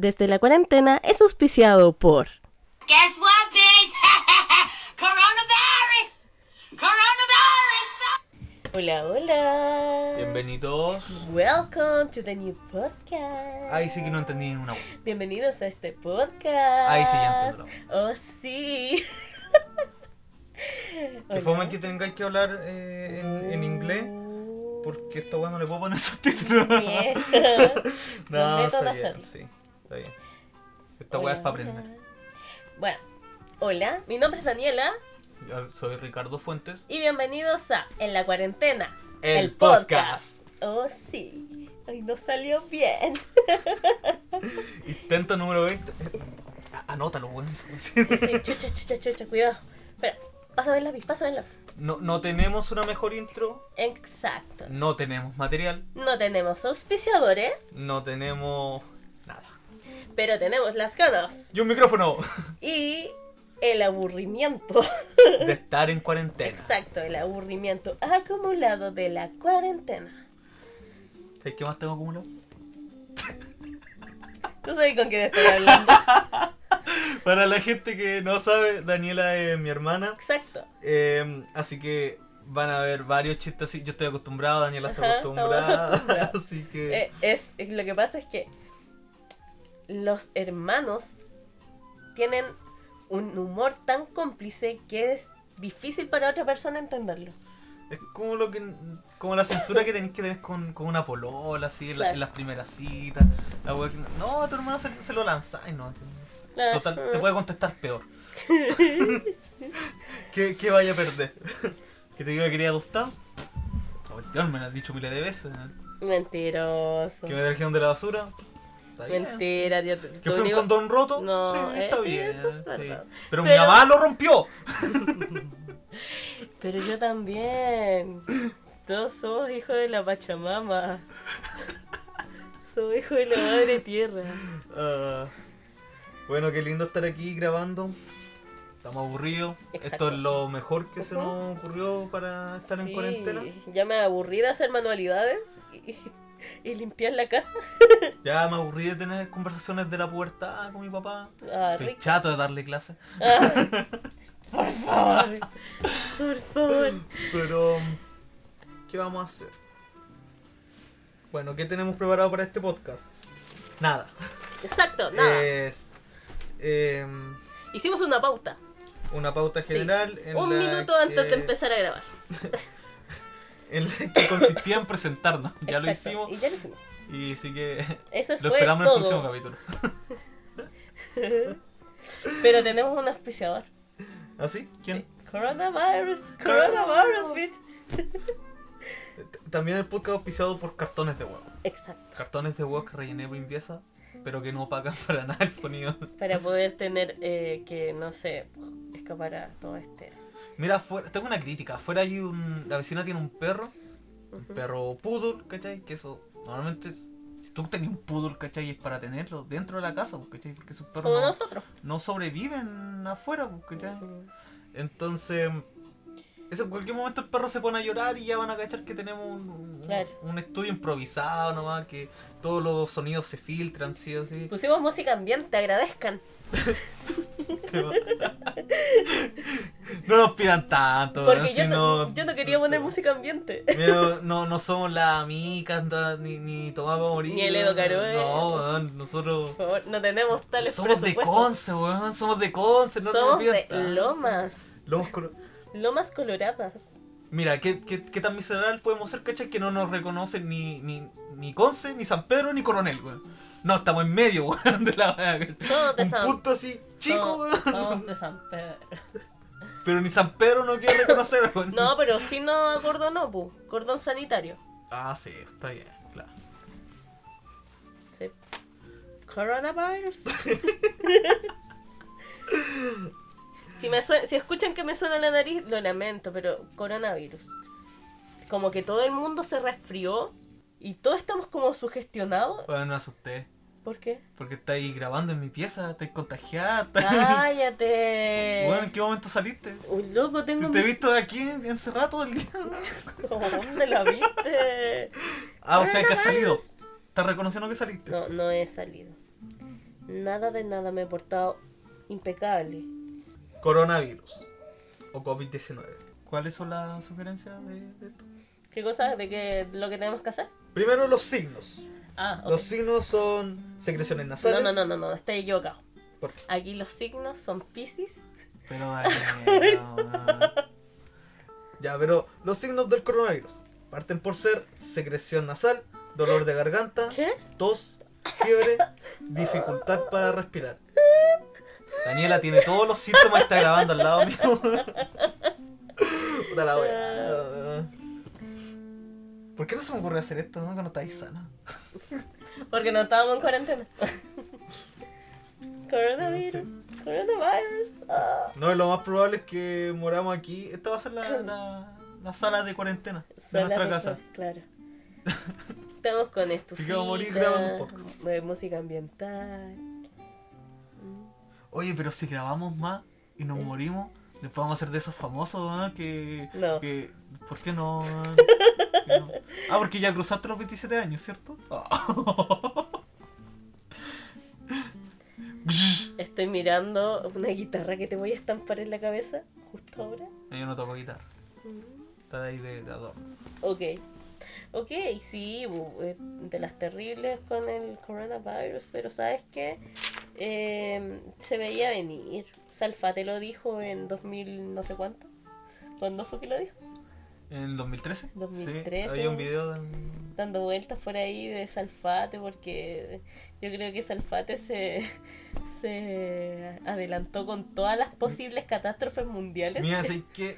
desde la cuarentena es auspiciado por Guess what, bitch? Coronavirus! Coronavirus! Hola, hola. Bienvenidos. Welcome to the new podcast. Ahí sí que no entendí ni una. Bienvenidos a este podcast. Ahí sí ya entendí. Oh, sí. Que fome que tengáis que hablar eh, en, en inglés. Porque esta weá no le puedo poner subtítulos. No, está bien, sí, está bien. Esta weá es para aprender. Bueno, hola, mi nombre es Daniela Yo soy Ricardo Fuentes. y bienvenidos a En la cuarentena. El podcast. Oh, sí. Ay, no salió bien. Intento número 20. Ah, Anótalo, weón. Sí, sí, chucha, chucha, chucha, cuidado. Espera, pásame el lápiz, pásame el lápiz. No, no tenemos una mejor intro. Exacto. No tenemos material. No tenemos auspiciadores, No tenemos. Pero tenemos las ganas Y un micrófono. y el aburrimiento. De estar en cuarentena. Exacto, el aburrimiento acumulado de la cuarentena. ¿Sabes qué más tengo acumulado? ¿Tú sabes con quién estoy hablando? Para la gente que no sabe, Daniela es mi hermana. Exacto. Eh, así que van a ver varios chistes así. Yo estoy acostumbrado, Daniela está Ajá, acostumbrada. así que. Eh, es- lo que pasa es que los hermanos tienen un humor tan cómplice que es difícil para otra persona entenderlo. Es como lo que. Como la censura que tenés que tener con, con una polola, así, en, la- Claro. en las primeras citas. La wea que- no, a tu hermano se, se lo lanzáis, ¿no? Total, te puede contestar peor. ¿Qué, qué vaya a perder? ¿Que te diga que quería adoptar? Oh, Dios, me lo has dicho miles de veces. ¿eh? Mentiroso. ¿Que me trajeron de la basura? Está bien. Mentira, tío. ¿Que fue un condón roto? No, sí, eh, está sí, bien. eso es sí. verdad. Pero, mi mamá lo rompió. Pero yo también. Todos somos hijos de la Pachamama. somos hijos de la madre tierra. Ah, bueno, qué lindo estar aquí grabando. Estamos aburridos. Exacto. Esto es lo mejor que se nos ocurrió para estar en cuarentena. Ya me aburrí de hacer manualidades y, limpiar la casa. Ya me aburrí de tener conversaciones de la pubertad con mi papá. Ah, Estoy rico. chato de darle clases. Ah, por favor. Por favor. Pero, ¿qué vamos a hacer? Bueno, ¿qué tenemos preparado para este podcast? Nada. Exacto, nada. Es em, Hicimos una pauta. una pauta general. En Un la minuto antes que- de empezar a grabar. En la que consistía en presentarnos. Ya lo hicimos. Y ya lo hicimos. Y sí que Eso lo esperamos en el próximo capítulo. Pero tenemos un auspiciador. ¿Así? ¿Quién? Sí. Coronavirus. Coronavirus, bitch. También el podcast auspiciado por cartones de huevo. Exacto. Cartones de huevos que rellené por limpieza, pero que no pagan para nada el sonido. Para poder tener eh, que, no sé, escapar a todo este. Mira, afuera, tengo una crítica. Afuera hay un. La vecina tiene un perro. Un perro poodle, ¿cachai? Que eso. Normalmente. es- si tú tenés un poodle, ¿cachai? Es para tenerlo dentro de la casa, pues, ¿cachai? Porque esos perros Como no, nosotros. no sobreviven afuera, pues, ¿cachai? Entonces. Eso, en cualquier momento el perro se pone a llorar y ya van a cachar que tenemos un, un estudio improvisado nomás, que todos los sonidos se filtran, sí o sí. Pusimos música ambiente, agradezcan. no nos pidan tanto, Porque yo, no, yo no quería poner música ambiente. Mira, no, no somos amigas da- ni, ni Tomás para morir. Ni el Edo. Caroe. No, weón, nosotros Por favor, no tenemos tales somos de. Conce, weón. Somos de Conce, no Somos nos pidan de lomas. Lomas colo- Lomas coloradas. Mira, ¿qué, qué, qué tan miserable podemos ser, cachai? Que no nos reconocen ni, ni, ni Conce, ni San Pedro, ni Coronel, weón. No, estamos en medio, weón, de la. Somos de Un San punto así, chico, weón. somos de San Pedro. Pero ni San Pedro no quiere reconocer. No, pero sí no cordón pu. Cordón sanitario. Ah, sí, está bien, claro. Sí. Coronavirus. si, me sue- si escuchan que me suena la nariz, lo lamento, pero coronavirus. Como que todo el mundo se resfrió y todos estamos como sugestionados. Bueno, me asusté. ¿Por qué? Porque estáis grabando en mi pieza, estáis contagiada. estáis- ¡Cállate! Bueno, ¿en qué momento saliste? Uy, loco, tengo Te he mi... visto aquí encerrado todo el día. ¿Dónde la viste? Ah, o sea que has salido. ¿Estás reconociendo que saliste? No, no he salido. Nada de nada, me he portado impecable. Coronavirus o COVID-19. ¿Cuáles son las sugerencias de, de esto? ¿Qué cosa? ¿De qué lo que tenemos que hacer? Primero los signos. Ah. Los signos son secreciones nasales. No, no, no, no, no, estoy equivocado. ¿Por qué? Aquí los signos son Pisces. Pero Daniela, weón. Ya, pero los signos del coronavirus parten por ser secreción nasal, dolor de garganta, ¿Qué? tos, fiebre, dificultad para respirar. Daniela tiene todos los síntomas y está grabando al lado mío. Puta la wea. ¿Por qué no se me ocurrió hacer esto no? cuando estáis sana? Porque no estábamos en cuarentena. Coronavirus. Coronavirus. ah. No, lo más probable es que moramos aquí. Esta va a ser la, la, la sala de cuarentena de nuestra de- casa. Claro. Estamos con esto. A morir grabando un podcast. Música ambiental. Oye, pero si grabamos más y nos morimos, después vamos a ser de esos famosos ¿ah? que, No. que. ¿Por qué no? Ah? Ah, porque ya cruzaste los 27 años, ¿cierto? Estoy mirando una guitarra que te voy a estampar en la cabeza justo ahora. Yo no toco guitarra, Mm. está ahí de, de adorno. Ok. Ok, sí, eh, de las terribles con el coronavirus, pero ¿sabes qué? Eh, se veía venir. Salfate lo dijo en 2000 no sé cuánto. ¿Cuándo fue que lo dijo? ¿En 2013? 2013. Sí, había un video de... Dando vueltas por ahí de Salfate, porque yo creo que Salfate se, se adelantó con todas las posibles catástrofes mundiales. Mira, así que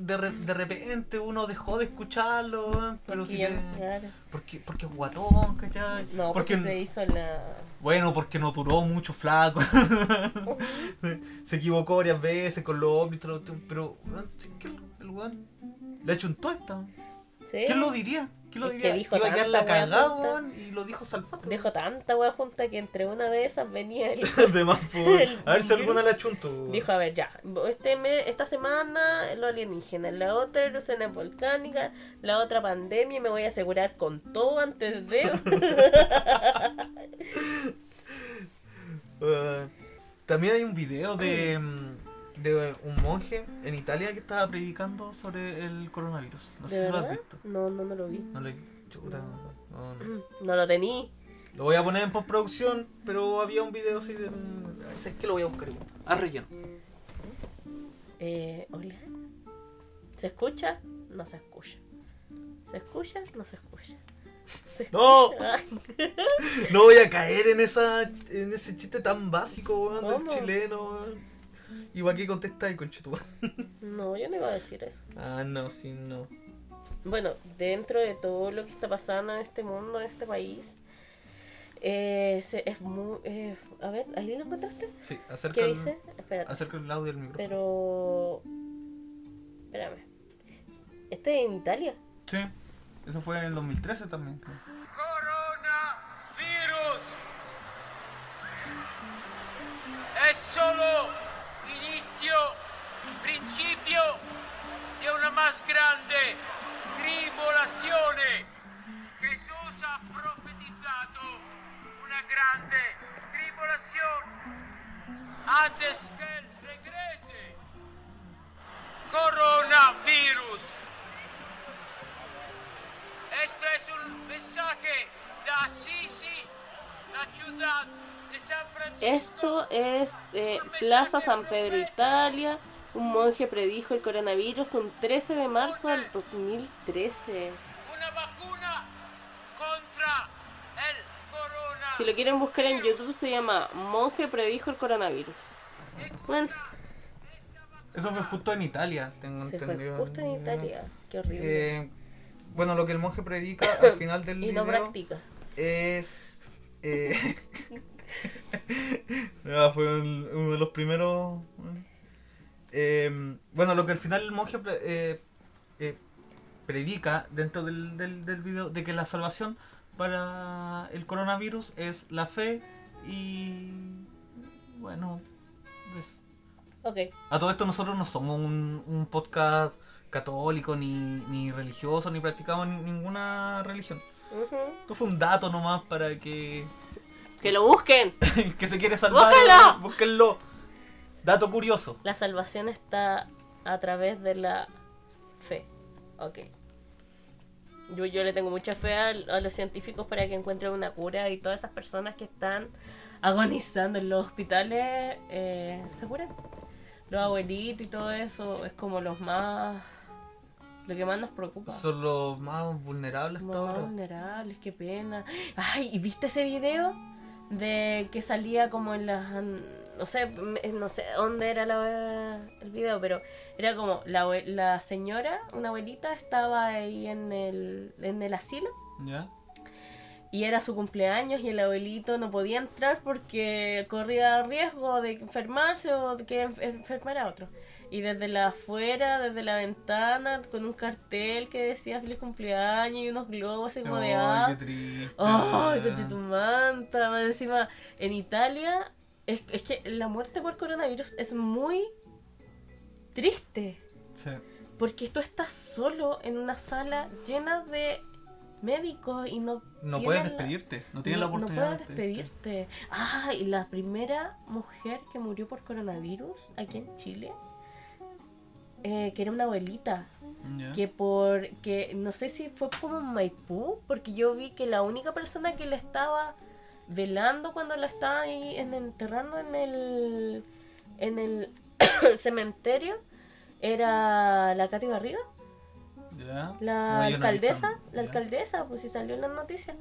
de, re- de repente uno dejó de escucharlo, pero Porque sí que... claro. Porque, porque es guatón, ¿cachai? No, porque, porque se hizo la... Bueno, porque no duró mucho flaco. se equivocó varias veces con los lo- pero que el, el le un tuesta. ¿Sí? ¿Quién lo diría? ¿Quién lo Es que diría? dijo Iba a quedar la cagada, weón, y lo dijo Salfate. Dejó tanta wea junta que entre una de esas venía el... De más. El A ver si alguna le achunto. Dijo, a ver, ya, este mes, esta semana lo alienígena, la otra erupciones volcánicas, la otra pandemia, y me voy a asegurar con todo antes de... Eh, también hay un video de, mm, de un monje en Italia que estaba predicando sobre el coronavirus. No sé ¿De si lo has visto. No, no, no lo vi. No le. chuta, no, no. No lo tení. Lo voy a poner en postproducción, pero había un video así de. Es que lo voy a buscar igual. A relleno. Eh, hola. ¿Se escucha? No se escucha. ¿Se escucha? No se escucha. ¿Se ¡No! escucha? No voy a caer en esa en ese chiste tan básico, weón, del chileno, weón. ¿Y para qué contestáis, conchetumá? No, yo no iba a decir eso. Ah, no, sí, no. Bueno, dentro de todo lo que está pasando en este mundo, en este país, eh, se- es muy... eh, a ver, ¿ahí lo encontraste? Sí, acerca, ¿Qué el, dice? Espérate. acerca el audio del micrófono. Pero... Espérame. Este es en Italia. Sí, eso fue en el 2013 también. creo. Más grande tribolazione. Gesù ha profetizzato una grande tribolazione antes que regrese. Coronavirus. Esto es un mensaje de Assisi, la ciudad de San Francisco. Esto es eh, Plaza San Pedro, Italia. Un monje predijo el coronavirus un 13 de marzo del 2013. Una vacuna contra el corona. Si lo quieren buscar en YouTube se llama Monje predijo el coronavirus. Bueno, Eso fue justo en Italia, tengo se fue entendido. justo en Italia. Qué horrible. Eh, bueno, lo que el monje predica al final del y no video practica. es. eh, ah, fue un- uno de los primeros. Eh, bueno, lo que al final el monje eh, eh, predica dentro del, del, del video de que la salvación para el coronavirus es la fe y. Bueno, eso. A todo esto nosotros no somos un, un podcast católico ni, ni religioso ni practicamos ni- ninguna religión. Esto fue un dato nomás para que Que lo busquen. que se quiere salvar. ¡Búsquenlo! Búsquenlo. Dato curioso. La salvación está a través de la fe. Ok. Yo, yo le tengo mucha fe a, a los científicos para que encuentren una cura y todas esas personas que están agonizando en los hospitales eh, se curan. Los abuelitos y todo eso es como los más... Lo que más nos preocupa. Son los más vulnerables Los más vulnerables, qué pena. Ay, ¿y viste ese video? De que salía como en las... No sé, me- no sé dónde era la- el video, pero era como la, la señora, una abuelita, estaba ahí en el, en el asilo ¿Ya? y era su cumpleaños y el abuelito no podía entrar porque corría riesgo de enfermarse o de que enf- enfermara a otro. Y desde la afuera, desde la ventana, con un cartel que decía feliz cumpleaños y unos globos así como de Ay, qué ah. triste. ¡Ay, conche tu manta! Más encima, en Italia, es, es que la muerte por coronavirus es muy triste. Sí. Porque tú estás solo en una sala llena de médicos y no. No puedes despedirte. No tienes la no oportunidad puedes despedirte. Ah, y la primera mujer que murió por coronavirus aquí en Chile, eh, que era una abuelita, que por que no sé si fue como en Maipú, porque yo vi que la única persona que la estaba velando cuando la estaba ahí en, enterrando en el en el cementerio era la Katy Barriga, la No, no alcaldesa, la alcaldesa, pues si salió en las noticias.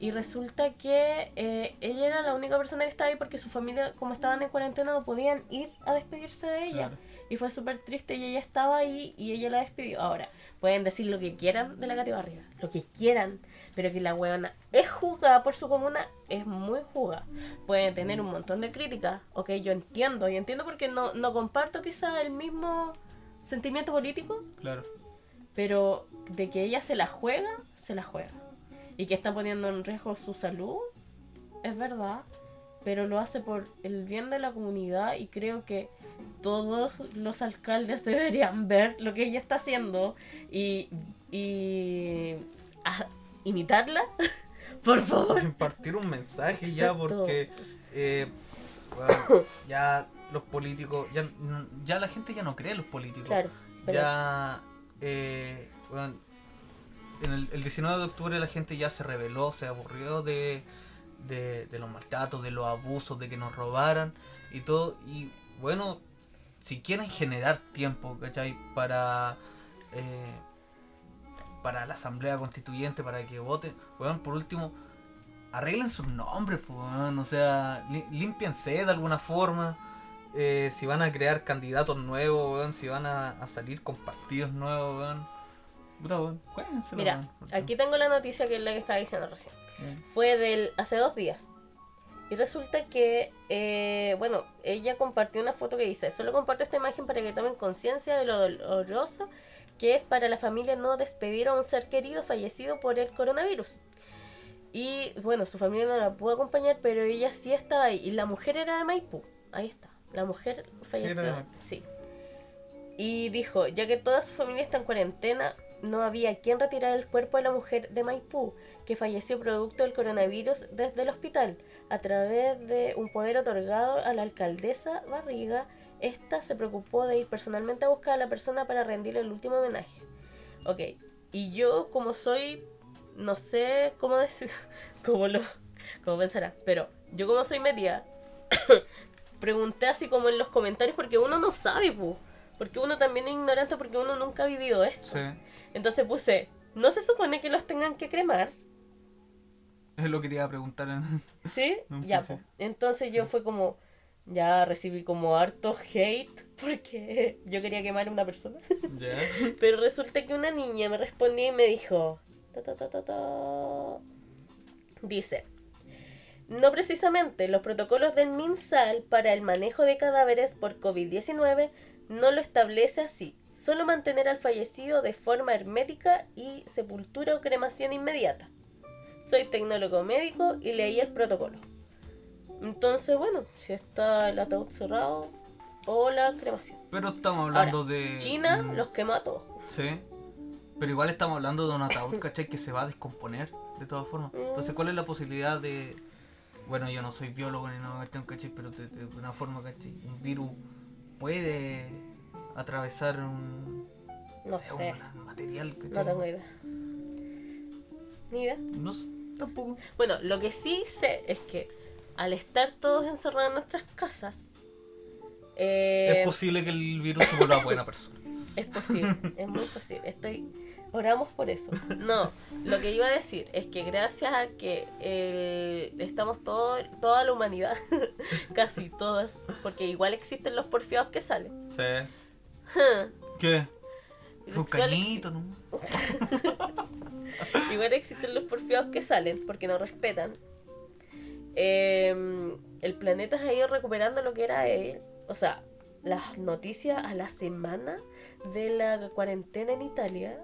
Y resulta que eh, ella era la única persona que estaba ahí porque su familia, como estaban en cuarentena, no podían ir a despedirse de ella. Claro. Y fue súper triste y ella estaba ahí y ella la despidió. Ahora, pueden decir lo que quieran de la Katy Barriga, lo que quieran, pero que la weona es juzgada por su comuna, es muy juzgada. Pueden tener un montón de críticas, ok, yo entiendo, yo entiendo porque no, no comparto quizá el mismo sentimiento político, Claro. pero de que ella se la juega, se la juega. Y que está poniendo en riesgo su salud, es verdad, pero lo hace por el bien de la comunidad y creo que todos los alcaldes deberían ver lo que ella está haciendo y, y a- imitarla, por favor. Impartir un mensaje ya porque eh, bueno, ya los políticos, ya, ya la gente ya no cree en los políticos. Claro, pero ya eh, bueno, en el, el 19 de octubre la gente ya se rebeló, se aburrió de, de, de los maltratos, de los abusos, de que nos robaran y todo. Y bueno, si quieren generar tiempo, ¿cachai? Para, eh, para la asamblea constituyente, para que voten, weón, por último, arreglen sus nombres, pues, weón, o sea, li- límpiense de alguna forma. eh, si van a crear candidatos nuevos, weón, si van a, a salir con partidos nuevos, weón. Puta, weón, mira, weón, aquí tengo la noticia que es la que estaba diciendo recién. Fue del hace dos días. Y resulta que, eh, bueno, ella compartió una foto que dice, solo comparto esta imagen para que tomen conciencia de lo doloroso que es para la familia no despedir a un ser querido fallecido por el coronavirus. Y bueno, su familia no la pudo acompañar, pero ella sí estaba ahí. Y la mujer era de Maipú. Ahí está. La mujer falleció. Sí. Y dijo, ya que toda su familia está en cuarentena, no había quien retirar el cuerpo de la mujer de Maipú, que falleció producto del coronavirus desde el hospital. A través de un poder otorgado a la alcaldesa Barriga, esta se preocupó de ir personalmente a buscar a la persona para rendirle el último homenaje. Ok, y yo como soy, no sé cómo decir, cómo lo, cómo pensará, pero yo como soy metida, pregunté así como en los comentarios porque uno no sabe, pu. Porque uno también es ignorante porque uno nunca ha vivido esto. Sí, Entonces puse, ¿no se supone que los tengan que cremar? es lo que te iba a preguntar. en- ¿Sí? Ya, pues. Entonces yo fue como, ya recibí como harto hate porque yo quería quemar a una persona. ya. Pero resulta que una niña me respondió y me dijo, ta, ta, ta, ta, ta. dice, no precisamente, los protocolos del MinSal para el manejo de cadáveres por COVID-19 no lo establece así. Solo mantener al fallecido de forma hermética y sepultura o cremación inmediata. Soy tecnólogo médico y leí el protocolo. Entonces, bueno, si está el ataúd cerrado o la cremación. Pero estamos hablando Ahora, de. China mm, los quema a todos. Sí. Pero igual estamos hablando de un ataúd, ¿cachai? Que se va a descomponer de todas formas. Entonces, ¿cuál es la posibilidad de, bueno, yo no soy biólogo ni nada. ¿cachai? Pero de, de una forma, ¿cachai? Un virus puede atravesar un, No eh, sé, un material, ¿cachai? no tengo idea. Ni idea. No sé, tampoco. Bueno, lo que sí sé es que al estar todos encerrados en nuestras casas, eh, Es posible que el virus se vuelva buena persona. Es posible, es muy posible. Estoy. Oramos por eso. No, lo que iba a decir es que gracias a que el- estamos todo, toda la humanidad, casi todas, porque igual existen los porfiados que salen. Sí. ¿Qué? Un Igual- cañito, ¿no? Igual existen los porfiados que salen porque no respetan. Eh, el planeta se ha ido recuperando lo que era él. O sea, las noticias a la semana de la cuarentena en Italia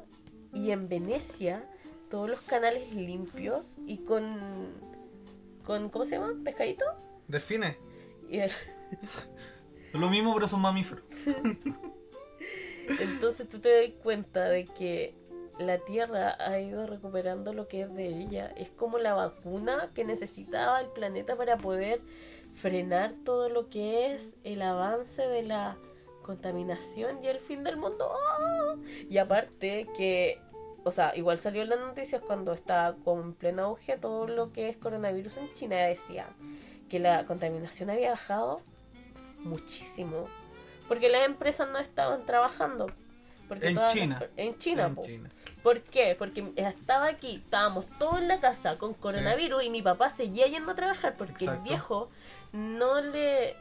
y en Venecia, todos los canales limpios y con. con ¿Cómo se llama? ¿Pescadito? Delfines. Y el- Es lo mismo, pero son mamíferos. Entonces tú te das cuenta de que la Tierra ha ido recuperando lo que es de ella. Es como la vacuna que necesitaba el planeta para poder frenar todo lo que es el avance de la contaminación y el fin del mundo. ¡Ah! Y aparte que, o sea, igual salió en las noticias cuando estaba con pleno auge todo lo que es coronavirus en China. Decían que la contaminación había bajado muchísimo. Porque las empresas no estaban trabajando. Porque En todas las- China. en China, En po. China. ¿Por qué? Porque estaba aquí, estábamos todos en la casa con coronavirus y mi papá seguía yendo a trabajar porque el viejo no le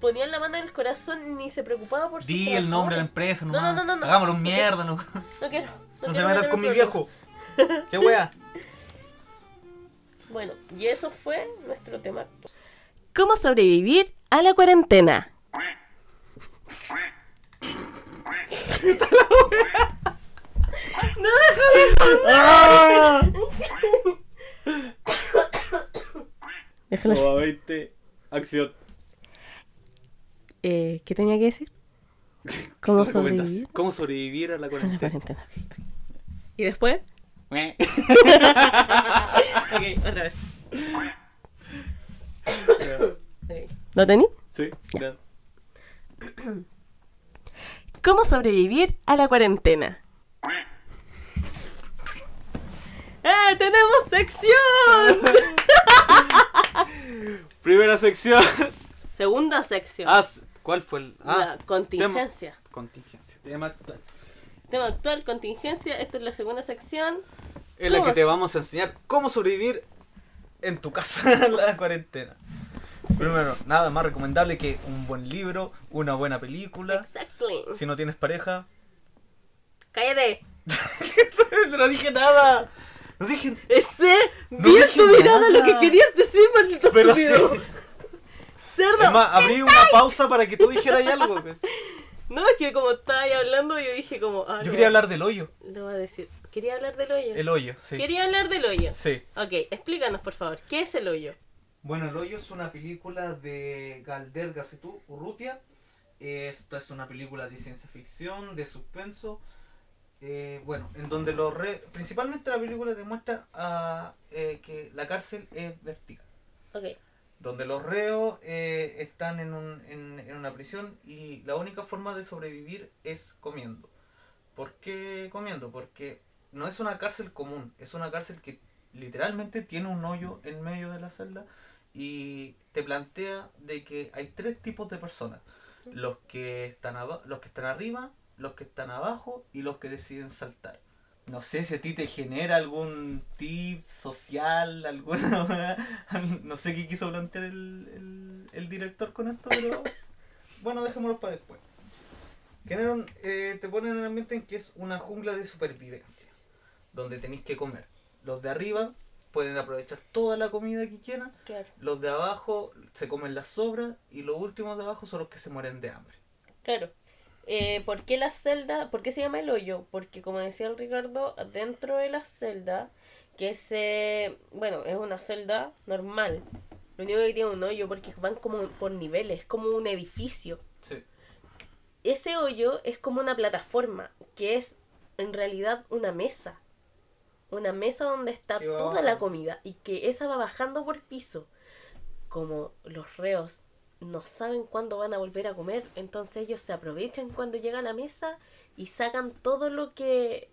ponía la mano en el corazón ni se preocupaba por su Di el nombre de la empresa, No, nomás. no, no, no. Hagámoslo mierda, no, No quiero. No, no se quiero metan meterme con mi viejo. ¿Qué wea? Bueno, y eso fue nuestro tema. ¿Cómo sobrevivir a la cuarentena? No, déjame Déjalo. Toma 20, acción. Eh, ¿Qué tenía que decir? ¿Cómo sobrevivir ¿Cómo sobrevivir a la a la cuarentena? cuarentena? ¿Y después? Ok, otra vez. ¿Lo tení? Sí, claro. ¿Cómo sobrevivir a la cuarentena? ¡Eh! ¡Tenemos sección! Primera sección. Segunda sección. Ah, ¿cuál fue el...? Ah, la contingencia. tema- contingencia. Tema actual. Tema actual, contingencia. Esta es la segunda sección. En la que te vamos a enseñar cómo sobrevivir en tu casa en la cuarentena. Primero, nada más recomendable que un buen libro, una buena película. Exactly. Si no tienes pareja. ¡Cállate! no no dije nada. No dije. Sé No bien dije tu mirada nada. lo que querías decir, maldito Pero sí. Cerdo. Es más, abrí una pausa para que tú dijeras algo. No, es que como estaba ahí hablando, yo dije como... Ah, Yo quería hablar del hoyo. Lo voy a decir. Quería hablar del hoyo. El hoyo, sí. Quería hablar del hoyo. Sí. Ok, explícanos por favor, ¿qué es el hoyo? Bueno, El Hoyo es una película de Galder Gazetú Urrutia. Esta es una película de ciencia ficción, de suspenso. eh, bueno, en donde lo re- principalmente la película demuestra ah, eh, que la cárcel es vertical. Ok, Donde los reos eh, están en, un- en- en una prisión y la única forma de sobrevivir es comiendo. ¿Por qué comiendo? Porque no es una cárcel común, es una cárcel que literalmente tiene un hoyo en medio de la celda y te plantea de que hay tres tipos de personas. Los que están los que están arriba, los que están abajo y los que deciden saltar. No sé si a ti te genera algún tip social, alguna... no sé qué quiso plantear el, el- el director con esto, pero bueno, dejémoslo para después. Genera un- eh, te ponen en el ambiente en que es una jungla de supervivencia, donde tenéis que comer. Los de arriba pueden aprovechar toda la comida que quieran, claro. los de abajo se comen las sobras y los últimos de abajo son los que se mueren de hambre. Claro. Eh, ¿Por qué la celda? ¿Por qué se llama el hoyo? Porque como decía el Ricardo, dentro de la celda, que se... Bueno, es una celda normal. Lo único que tiene un hoyo porque van como por niveles, es como un edificio. Sí. Ese hoyo es como una plataforma, que es en realidad una mesa. Una mesa donde está toda la comida y que esa va bajando por piso. como los reos no saben cuándo van a volver a comer, entonces ellos se aprovechan cuando llegan a la mesa y sacan todo lo que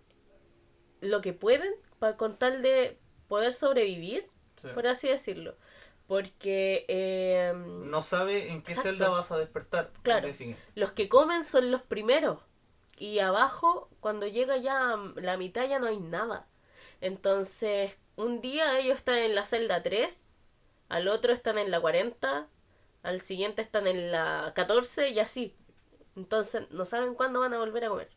lo que pueden para con tal de poder sobrevivir, Sí. por así decirlo. Porque eh, No sabe en qué Exacto. celda vas a despertar. Claro. los que comen son los primeros. Y abajo, cuando llega ya mm, la mitad, ya no hay nada. Entonces, un día ellos están en la celda 3, al otro están en la 40, al siguiente están en la 14 y así. Entonces, no saben cuándo van a volver a comer.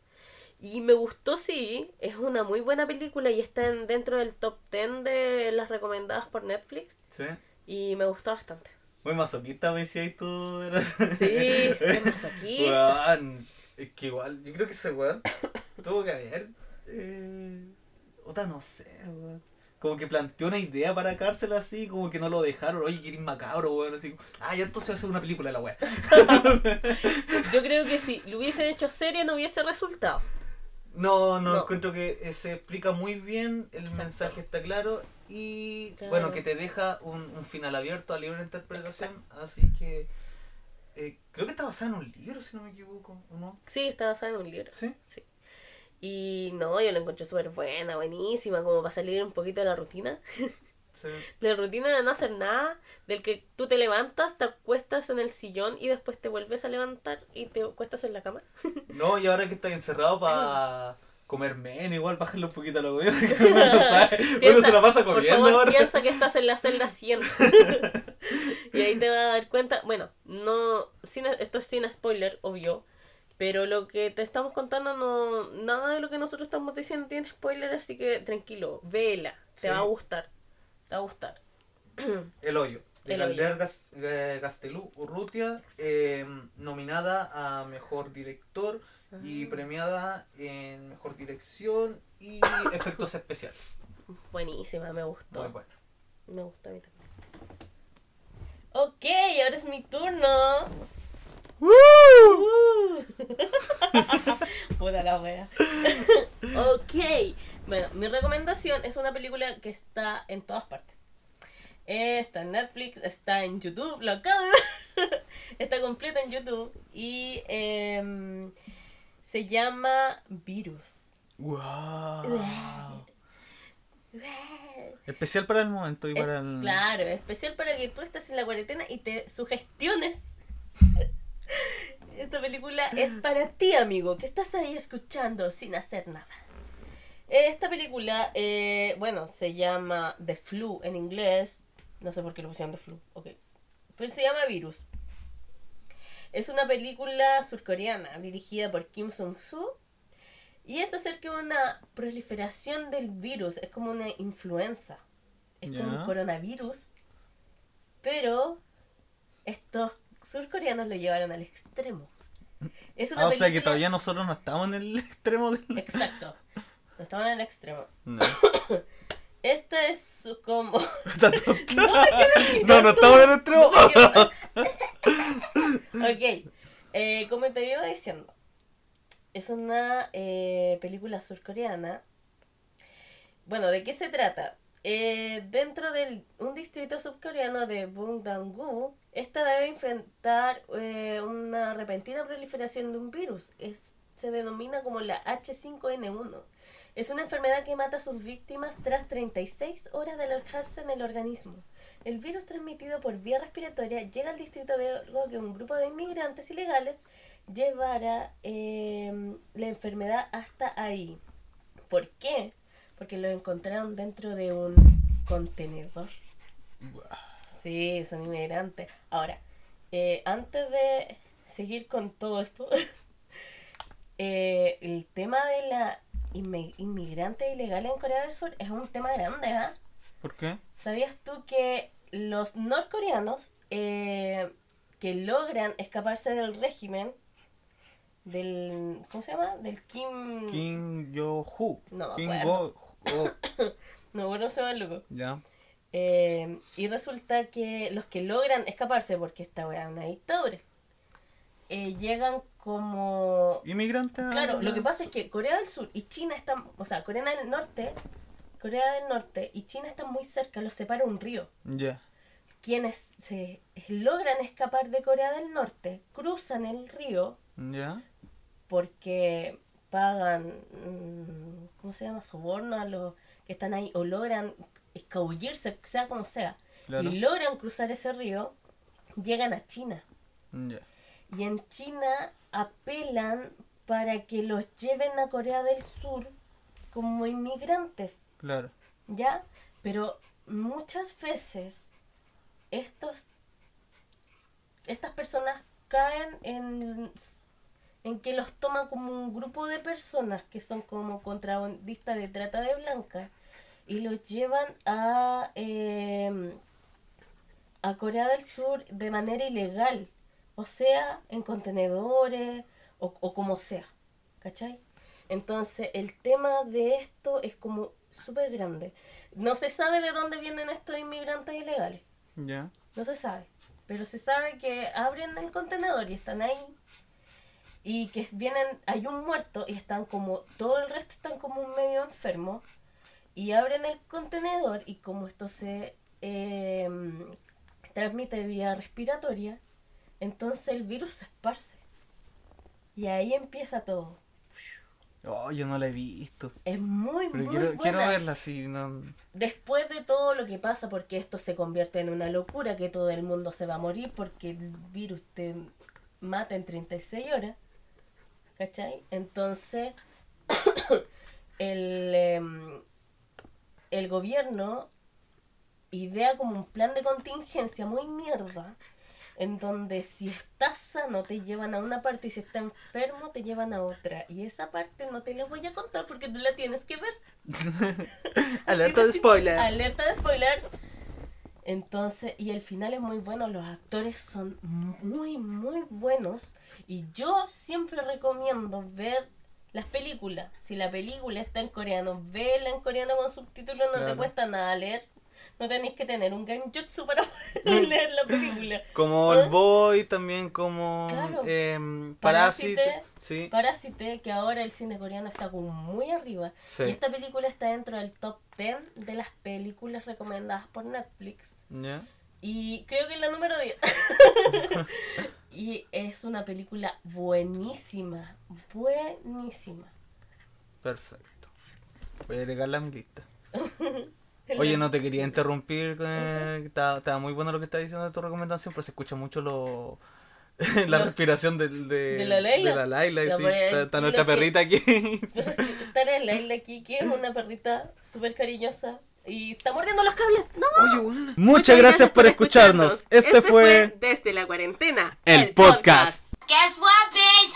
Y me gustó, sí, es una muy buena película y está en- dentro del top 10 de las recomendadas por Netflix. Sí. Y me gustó bastante. Muy masoquista me decías tú. Sí, es masoquista. Es que igual, yo creo que ese weón tuvo que haber. Eh, otra no sé, weón. Como que planteó una idea para cárcel así, como que no lo dejaron. Oye, querés macabro, weón. Así, ah, ya entonces va a hacer una película de la weá. Yo creo que si lo hubiesen hecho serie no hubiese resultado. No, no, No. encuentro que eh, se explica muy bien, el Exacto. mensaje está claro y Claro. bueno, que te deja un, un final abierto a libre interpretación, así que eh, creo que está basada en un libro, si no me equivoco, ¿o no? Sí, está basada en un libro. Sí. Y no, yo la encontré súper buena, buenísima, como para salir un poquito de la rutina. Sí. De la rutina de no hacer nada, del que tú te levantas, te acuestas en el sillón y después te vuelves a levantar y te acuestas en la cama. No, y ahora que estás encerrado para comer men, igual bajarle un poquito a la weá, porque uno no sabe, uno Piensa- se la pasa Por comiendo favor, ahora. piensa que estás en la celda 100. y ahí te vas a dar cuenta, bueno, no, sin, esto es sin spoiler, obvio, pero lo que te estamos contando, no nada de lo que nosotros estamos diciendo tiene spoiler, así que tranquilo, vela, te Sí. va a gustar, te va a gustar. El hoyo. De Calder Gas- eh, Gastelú Urrutia, eh, nominada a Mejor Director y Ah. premiada en Mejor Dirección y Efectos Especiales. Buenísima, me gustó. Muy bueno. Me gusta a mí también. Ok, ahora es mi turno. Uh. Puta la wea. ok. Bueno, mi recomendación es una película que está en todas partes. Está en Netflix, está en YouTube, lo acabo de ver. Está completa en YouTube. Y em, se llama Virus. ¡Wow! Especial para el momento y Es- para el. Claro, especial para que tú estés en la cuarentena y te sugestiones. Esta película es para ti, amigo, que estás ahí escuchando sin hacer nada. Esta película, eh, bueno, se llama The Flu en inglés. No sé por qué lo pusieron The Flu, ok. Pero se llama Virus. Es una película surcoreana dirigida por Kim Sung-soo. Y es acerca de una proliferación del virus. Es como una influenza. Es como un coronavirus. Pero estos surcoreanos lo llevaron al extremo. Es una Ah, o sea que todavía nosotros no estamos en el extremo del. Exacto. Estaban en el extremo. No, Esta es su como. No, no, no estamos en el extremo. ok. Eh, como te iba diciendo, es una eh, película surcoreana. Bueno, ¿de qué se trata? Eh, dentro de un distrito subcoreano de Bungdang-gu, esta debe enfrentar eh, una repentina proliferación de un virus. Es- se denomina como la H5N1. Es una enfermedad que mata a sus víctimas tras 36 horas de alojarse en el organismo. El virus transmitido por vía respiratoria llega al distrito de algo que un grupo de inmigrantes ilegales llevara eh, la enfermedad hasta ahí. ¿Por qué? Porque lo encontraron dentro de un contenedor. Sí, son inmigrantes. Ahora, eh, antes de seguir con todo esto, eh, el tema de la inme- inmigrante ilegal en Corea del Sur es un tema grande, ¿ah? ¿Por qué? ¿Sabías tú que los norcoreanos eh, que logran escaparse del régimen del ¿cómo se llama? del Kim Kim Yo-Hu. No Kim. Go. Oh, no bueno se el loco ya. Eh, y resulta que los que logran escaparse porque esta weá es una dictadura eh, llegan como Inmigrante. Claro, lo que pasa es que Corea del Sur y China están, o sea, Corea del Norte, Corea del Norte y China están muy cerca, los separa un río. Ya. quienes se logran escapar de Corea del Norte cruzan el río ¿Ya? porque pagan, mm, ¿cómo se llama? Soborno a los que están ahí o logran escabullirse, sea como sea, Claro. y logran cruzar ese río, llegan a China. Y en China apelan para que los lleven a Corea del Sur como inmigrantes, Claro. ¿ya? Pero muchas veces estos estas personas caen en, en que los toman como un grupo de personas que son como contrabandistas de trata de blancas y los llevan a eh, a Corea del Sur de manera ilegal, o sea, en contenedores o, o como sea, ¿cachai? Entonces el tema de esto es como súper grande. No se sabe de dónde vienen estos inmigrantes ilegales, Ya. no se sabe, pero se sabe que abren el contenedor y están ahí y que vienen, hay un muerto y están como, todo el resto están como un medio enfermo y abren el contenedor y como esto se eh, transmite vía respiratoria, entonces el virus se esparce y ahí empieza todo. Oh, yo no la he visto. Es muy, Pero muy quiero, buena. quiero verla. No... Después de todo lo que pasa, porque esto se convierte en una locura, que todo el mundo se va a morir porque el virus te mata en 36 horas, ¿cachai? Entonces, el, em, el gobierno idea como un plan de contingencia muy mierda, en donde si estás sano te llevan a una parte y si estás enfermo te llevan a otra. Y esa parte no te la voy a contar porque tú la tienes que ver. Alerta de spoiler. Alerta de spoiler. Entonces, y el final es muy bueno, los actores son muy, muy buenos. Y yo siempre recomiendo ver las películas. Si la película está en coreano, vela en coreano con subtítulos, no te cuesta nada leer. No tenéis que tener un ganjutsu para poder leer la película. Como ¿Eh? el boy, también como Claro. em, Parásite. Parásite. Sí. Parásite, que ahora el cine coreano está como muy arriba. Sí. Y esta película está dentro del top 10 de las películas recomendadas por Netflix. Y creo que es la número 10. y es una película buenísima. Buenísima. Perfecto. Voy a agregarla a mi lista. Oye, no te quería interrumpir. eh, Estaba, estaba muy bueno lo que estás diciendo de tu recomendación, pero se escucha mucho lo... la respiración del- de, de la Laila. de la Laila, sí, está, está nuestra que- perrita aquí. En la isla aquí, que es una perrita súper cariñosa. Y está mordiendo los cables. ¡No! Oye, bueno. Muchas gracias por escucharnos. Este fue Desde la cuarentena. el podcast. Guess what, bitch?